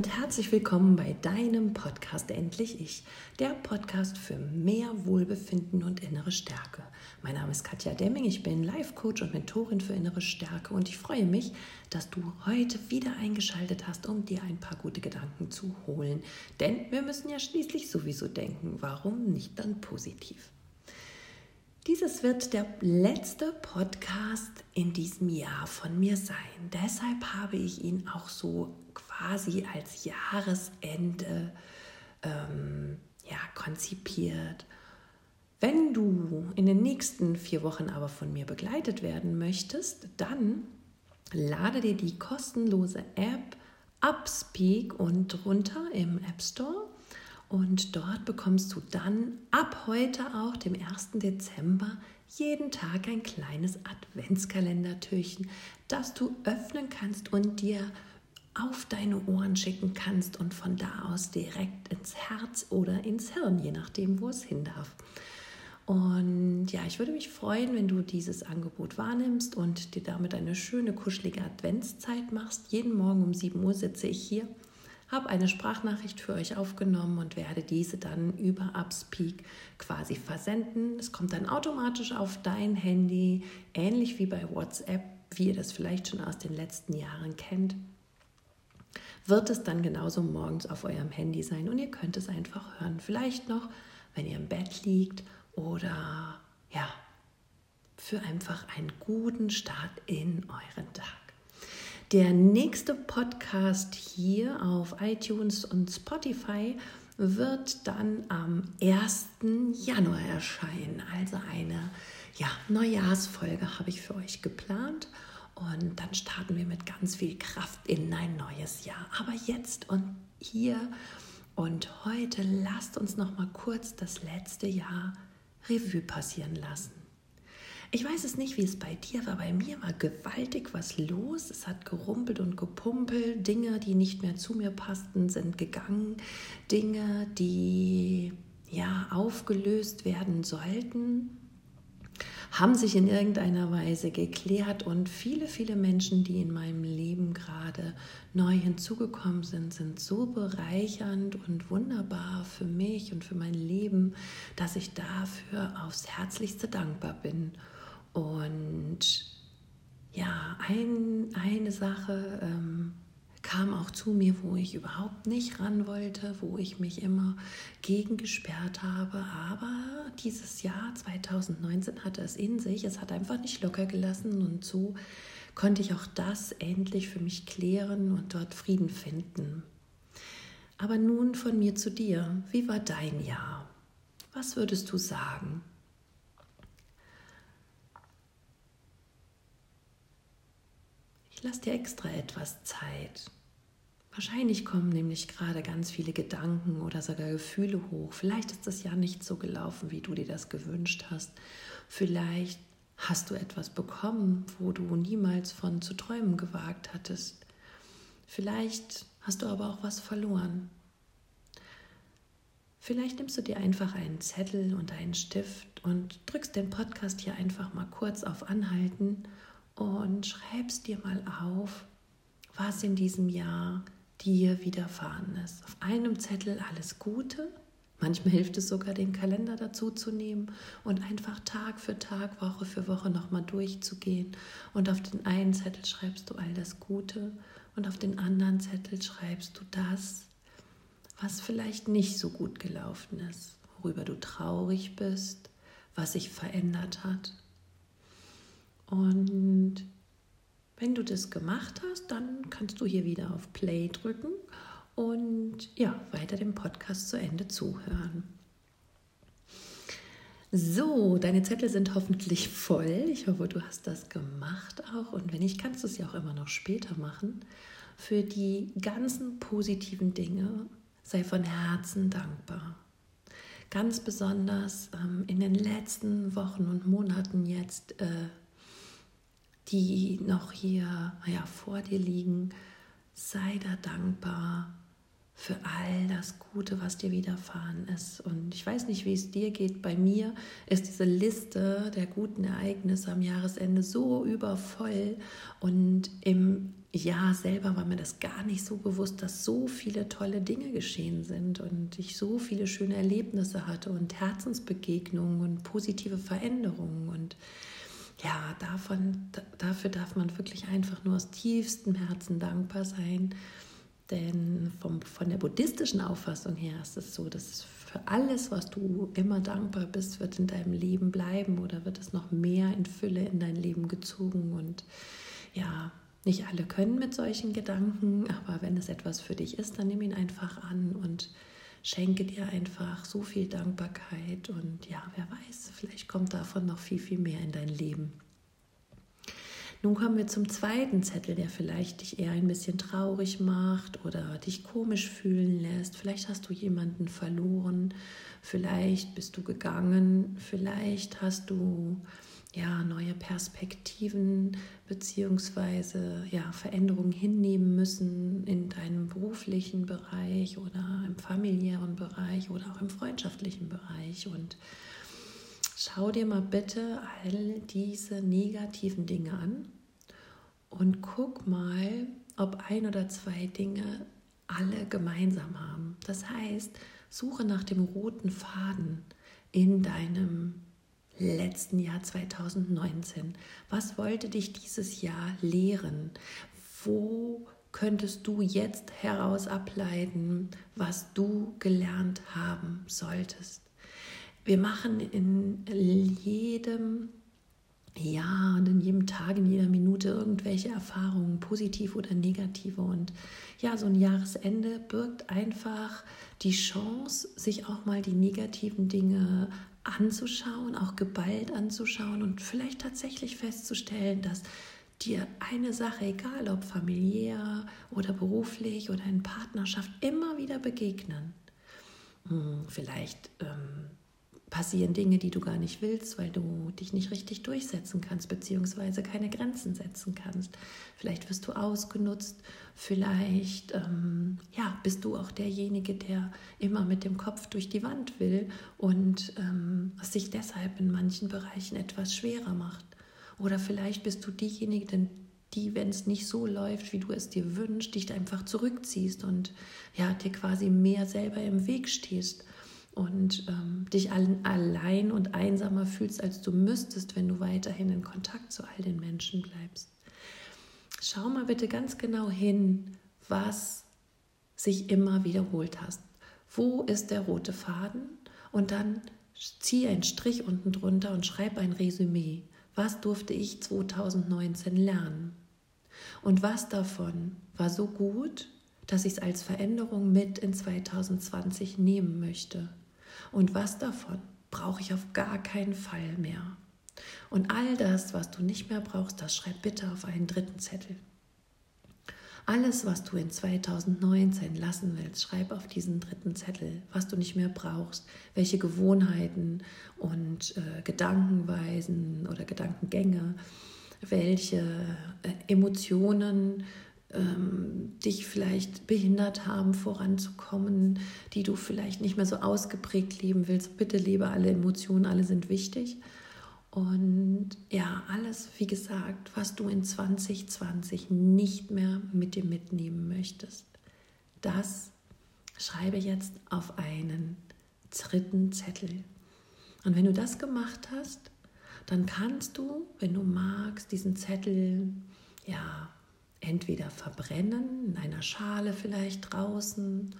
und herzlich willkommen bei deinem Podcast Endlich Ich, der Podcast für mehr Wohlbefinden und innere Stärke. Mein Name ist Katja Demming, ich bin Life Coach und Mentorin für innere Stärke und ich freue mich, dass du heute wieder eingeschaltet hast, um dir ein paar gute Gedanken zu holen. Denn wir müssen ja schließlich sowieso denken, warum nicht dann positiv? Dieses wird der letzte Podcast in diesem Jahr von mir sein. Deshalb habe ich ihn auch so quasi als Jahresende ähm, ja, konzipiert. Wenn du in den nächsten vier Wochen aber von mir begleitet werden möchtest, dann lade dir die kostenlose App Upspeak und runter im App Store. Und dort bekommst du dann ab heute auch, dem 1. Dezember, jeden Tag ein kleines Adventskalendertürchen, das du öffnen kannst und dir auf deine Ohren schicken kannst und von da aus direkt ins Herz oder ins Hirn, je nachdem, wo es hin darf. Und ja, ich würde mich freuen, wenn du dieses Angebot wahrnimmst und dir damit eine schöne, kuschelige Adventszeit machst. Jeden Morgen um 7 Uhr sitze ich hier, habe eine Sprachnachricht für euch aufgenommen und werde diese dann über Upspeak quasi versenden. Es kommt dann automatisch auf dein Handy, ähnlich wie bei WhatsApp, wie ihr das vielleicht schon aus den letzten Jahren kennt wird es dann genauso morgens auf eurem Handy sein und ihr könnt es einfach hören. Vielleicht noch, wenn ihr im Bett liegt oder ja, für einfach einen guten Start in euren Tag. Der nächste Podcast hier auf iTunes und Spotify wird dann am 1. Januar erscheinen. Also eine ja, Neujahrsfolge habe ich für euch geplant. Und dann starten wir mit ganz viel Kraft in ein neues Jahr. Aber jetzt und hier und heute lasst uns noch mal kurz das letzte Jahr Revue passieren lassen. Ich weiß es nicht, wie es bei dir war. Bei mir war gewaltig was los. Es hat gerumpelt und gepumpelt. Dinge, die nicht mehr zu mir passten, sind gegangen. Dinge, die ja aufgelöst werden sollten, haben sich in irgendeiner Weise geklärt und viele, viele Menschen, die in meinem Leben gerade neu hinzugekommen sind, sind so bereichernd und wunderbar für mich und für mein Leben, dass ich dafür aufs herzlichste dankbar bin. Und ja, ein, eine Sache ähm, kam auch zu mir, wo ich überhaupt nicht ran wollte, wo ich mich immer gegen gesperrt habe. Aber dieses Jahr 2019 hatte es in sich, es hat einfach nicht locker gelassen und so konnte ich auch das endlich für mich klären und dort Frieden finden. Aber nun von mir zu dir. Wie war dein Jahr? Was würdest du sagen? Ich lasse dir extra etwas Zeit. Wahrscheinlich kommen nämlich gerade ganz viele Gedanken oder sogar Gefühle hoch. Vielleicht ist das Jahr nicht so gelaufen, wie du dir das gewünscht hast. Vielleicht hast du etwas bekommen, wo du niemals von zu träumen gewagt hattest. Vielleicht hast du aber auch was verloren. Vielleicht nimmst du dir einfach einen Zettel und einen Stift und drückst den Podcast hier einfach mal kurz auf Anhalten und schreibst dir mal auf, was in diesem Jahr dir widerfahren ist. Auf einem Zettel alles Gute. Manchmal hilft es sogar, den Kalender dazu zu nehmen und einfach Tag für Tag, Woche für Woche nochmal durchzugehen. Und auf den einen Zettel schreibst du all das Gute und auf den anderen Zettel schreibst du das, was vielleicht nicht so gut gelaufen ist, worüber du traurig bist, was sich verändert hat. Und wenn du das gemacht hast, dann kannst du hier wieder auf Play drücken und ja, weiter dem Podcast zu Ende zuhören. So, deine Zettel sind hoffentlich voll. Ich hoffe, du hast das gemacht auch. Und wenn nicht, kannst du es ja auch immer noch später machen. Für die ganzen positiven Dinge sei von Herzen dankbar. Ganz besonders ähm, in den letzten Wochen und Monaten jetzt äh, die noch hier ja, vor dir liegen, sei da dankbar für all das Gute, was dir widerfahren ist. Und ich weiß nicht, wie es dir geht. Bei mir ist diese Liste der guten Ereignisse am Jahresende so übervoll. Und im Jahr selber war mir das gar nicht so bewusst, dass so viele tolle Dinge geschehen sind und ich so viele schöne Erlebnisse hatte und Herzensbegegnungen und positive Veränderungen. Und ja, davon, dafür darf man wirklich einfach nur aus tiefstem Herzen dankbar sein. Denn vom, von der buddhistischen Auffassung her ist es so, dass für alles, was du immer dankbar bist, wird in deinem Leben bleiben oder wird es noch mehr in Fülle in dein Leben gezogen. Und ja, nicht alle können mit solchen Gedanken, aber wenn es etwas für dich ist, dann nimm ihn einfach an und schenke dir einfach so viel Dankbarkeit und ja, wer weiß, vielleicht kommt davon noch viel, viel mehr in dein Leben. Nun kommen wir zum zweiten Zettel, der vielleicht dich eher ein bisschen traurig macht oder dich komisch fühlen lässt. Vielleicht hast du jemanden verloren, vielleicht bist du gegangen, vielleicht hast du ja, neue Perspektiven beziehungsweise ja, Veränderungen hinnehmen müssen in deinem beruflichen Bereich oder im familiären Bereich oder auch im freundschaftlichen Bereich. Und schau dir mal bitte all diese negativen Dinge an und guck mal, ob ein oder zwei Dinge alle gemeinsam haben. Das heißt, suche nach dem roten Faden in deinem letzten Jahr 2019? Was wollte dich dieses Jahr lehren? Wo könntest du jetzt heraus ableiten, was du gelernt haben solltest? Wir machen in jedem Jahr und in jedem Tag, in jeder Minute irgendwelche Erfahrungen, positiv oder negative. Und ja, so ein Jahresende birgt einfach die Chance, sich auch mal die negativen Dinge anzuschauen, auch geballt anzuschauen und vielleicht tatsächlich festzustellen, dass dir eine Sache, egal ob familiär oder beruflich oder in Partnerschaft, immer wieder begegnen. Hm, vielleicht ähm, passieren Dinge, die du gar nicht willst, weil du dich nicht richtig durchsetzen kannst, beziehungsweise keine Grenzen setzen kannst. Vielleicht wirst du ausgenutzt, vielleicht ähm, ja, bist du auch derjenige, der immer mit dem Kopf durch die Wand will und ähm, sich deshalb in manchen Bereichen etwas schwerer macht. Oder vielleicht bist du diejenige, die, wenn es nicht so läuft, wie du es dir wünschst, dich einfach zurückziehst und ja, dir quasi mehr selber im Weg stehst und ähm, dich allein und einsamer fühlst, als du müsstest, wenn du weiterhin in Kontakt zu all den Menschen bleibst. Schau mal bitte ganz genau hin, was sich immer wiederholt hast. Wo ist der rote Faden? Und dann zieh einen Strich unten drunter und schreib ein Resümee. Was durfte ich 2019 lernen? Und was davon war so gut, dass ich es als Veränderung mit in 2020 nehmen möchte? Und was davon brauche ich auf gar keinen Fall mehr? Und all das, was du nicht mehr brauchst, das schreib bitte auf einen dritten Zettel. Alles, was du in 2019 lassen willst, schreib auf diesen dritten Zettel, was du nicht mehr brauchst, welche Gewohnheiten und äh, Gedankenweisen oder Gedankengänge, welche äh, Emotionen ähm, dich vielleicht behindert haben, voranzukommen, die du vielleicht nicht mehr so ausgeprägt leben willst. Bitte lebe alle Emotionen, alle sind wichtig. Und ja, alles, wie gesagt, was du in 2020 nicht mehr mit dir mitnehmen möchtest, das schreibe jetzt auf einen dritten Zettel. Und wenn du das gemacht hast, dann kannst du, wenn du magst, diesen Zettel ja entweder verbrennen, in einer Schale vielleicht draußen,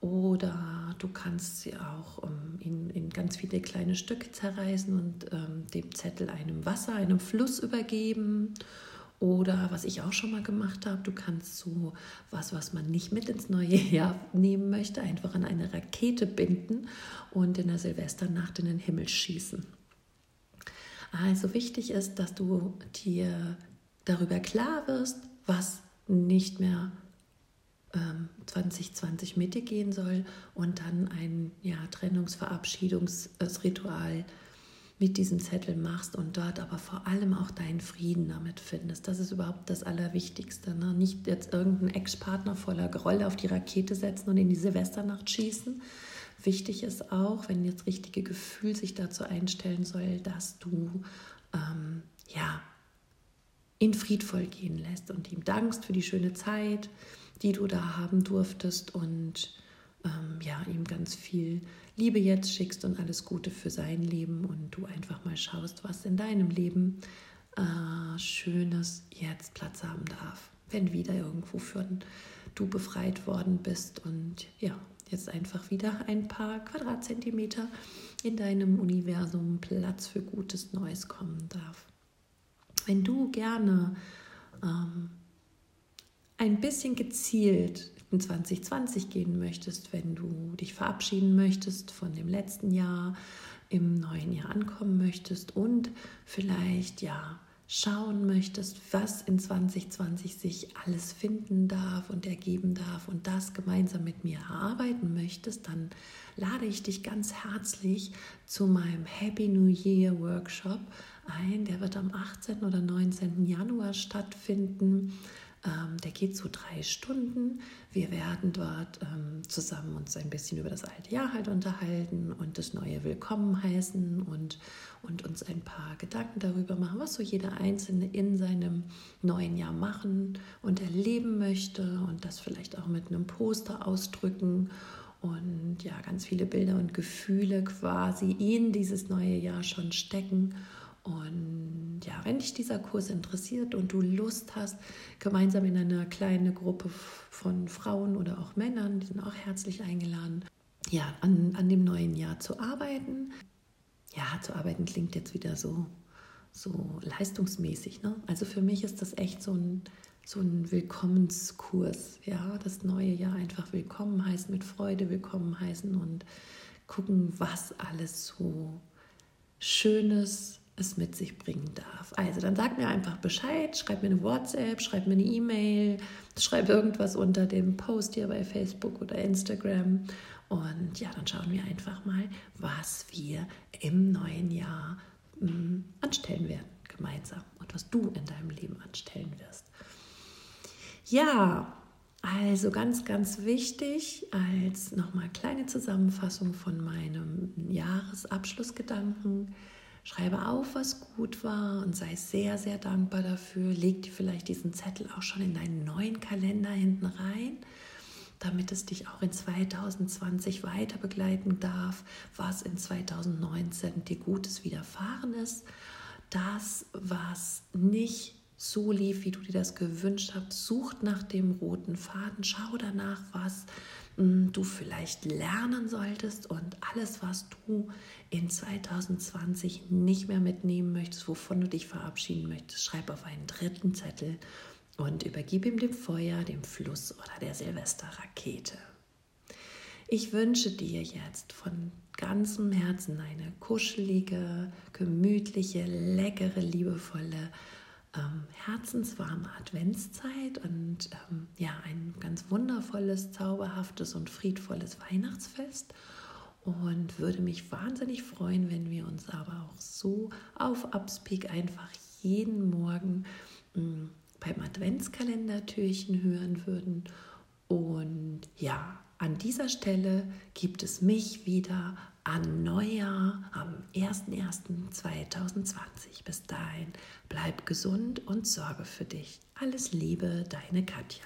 oder du kannst sie auch um, in, in, ganz viele kleine Stücke zerreißen und ähm, dem Zettel einem Wasser, einem Fluss übergeben. Oder was ich auch schon mal gemacht habe, du kannst so was, was man nicht mit ins neue Jahr nehmen möchte, einfach an eine Rakete binden und in der Silvesternacht in den Himmel schießen. Also wichtig ist, dass du dir darüber klar wirst, was nicht mehr ähm, 2020 mit dir gehen soll und dann ein ja, Trennungsverabschiedungsritual mit diesem Zettel machst und dort aber vor allem auch deinen Frieden damit findest. Das ist überhaupt das Allerwichtigste. Ne? Nicht jetzt irgendeinen Ex-Partner voller Groll auf die Rakete setzen und in die Silvesternacht schießen. Wichtig ist auch, wenn das richtige Gefühl sich dazu einstellen soll, dass du ähm, ja ihn friedvoll gehen lässt und ihm dankst für die schöne Zeit, die du da haben durftest und ähm, ja, ihm ganz viel Liebe jetzt schickst und alles Gute für sein Leben und du einfach mal schaust, was in deinem Leben äh, Schönes jetzt Platz haben darf, wenn wieder irgendwo für du befreit worden bist und ja, jetzt einfach wieder ein paar Quadratzentimeter in deinem Universum Platz für Gutes Neues kommen darf. Wenn du gerne ähm, ein bisschen gezielt in 2020 gehen möchtest, wenn du dich verabschieden möchtest von dem letzten Jahr, im neuen Jahr ankommen möchtest und vielleicht ja schauen möchtest, was in 2020 sich alles finden darf und ergeben darf und das gemeinsam mit mir erarbeiten möchtest, dann lade ich dich ganz herzlich zu meinem Happy New Year Workshop ein. Der wird am 18. oder 19. Januar stattfinden. Ähm, der geht so drei Stunden. Wir werden dort ähm, zusammen uns ein bisschen über das alte Jahr halt unterhalten und das neue Willkommen heißen und, und uns ein paar Gedanken darüber machen, was so jeder Einzelne in seinem neuen Jahr machen und erleben möchte und das vielleicht auch mit einem Poster ausdrücken und ja, ganz viele Bilder und Gefühle quasi in dieses neue Jahr schon stecken. Und ja, wenn dich dieser Kurs interessiert und du Lust hast, gemeinsam in einer kleinen Gruppe von Frauen oder auch Männern, die sind auch herzlich eingeladen, ja, an, an dem neuen Jahr zu arbeiten. Ja, zu arbeiten klingt jetzt wieder so, so leistungsmäßig. Ne? Also für mich ist das echt so ein, so ein Willkommenskurs. Ja, das neue Jahr einfach willkommen heißen, mit Freude willkommen heißen und gucken, was alles so Schönes es mit sich bringen darf. Also dann sag mir einfach Bescheid, schreib mir eine WhatsApp, schreib mir eine E-Mail, schreib irgendwas unter dem Post hier bei Facebook oder Instagram. Und ja, dann schauen wir einfach mal, was wir im neuen Jahr mh, hm, anstellen werden, gemeinsam. Und was du in deinem Leben anstellen wirst. Ja, also ganz, ganz wichtig als nochmal kleine Zusammenfassung von meinem Jahresabschlussgedanken Schreibe auf, was gut war und sei sehr, sehr dankbar dafür. Leg dir vielleicht diesen Zettel auch schon in deinen neuen Kalender hinten rein, damit es dich auch in 2020 weiter begleiten darf, was in 2019 dir Gutes widerfahren ist. Das, was nicht so lief, wie du dir das gewünscht hast, sucht nach dem roten Faden, schau danach, was du vielleicht lernen solltest und alles, was du in 2020 nicht mehr mitnehmen möchtest, wovon du dich verabschieden möchtest, schreib auf einen dritten Zettel und übergib ihm dem Feuer, dem Fluss oder der Silvesterrakete. Ich wünsche dir jetzt von ganzem Herzen eine kuschelige, gemütliche, leckere, liebevolle ähm, herzenswarme Adventszeit und ähm, ja, ein ganz wundervolles, zauberhaftes und friedvolles Weihnachtsfest. Und würde mich wahnsinnig freuen, wenn wir uns aber auch so auf Upspeak einfach jeden Morgen mh, mm, beim Adventskalender-Türchen hören würden. Und ja, an dieser Stelle gibt es mich wieder an Neujahr 01.01.2020. Bis dahin, bleib gesund und sorge für dich. Alles Liebe, deine Katja.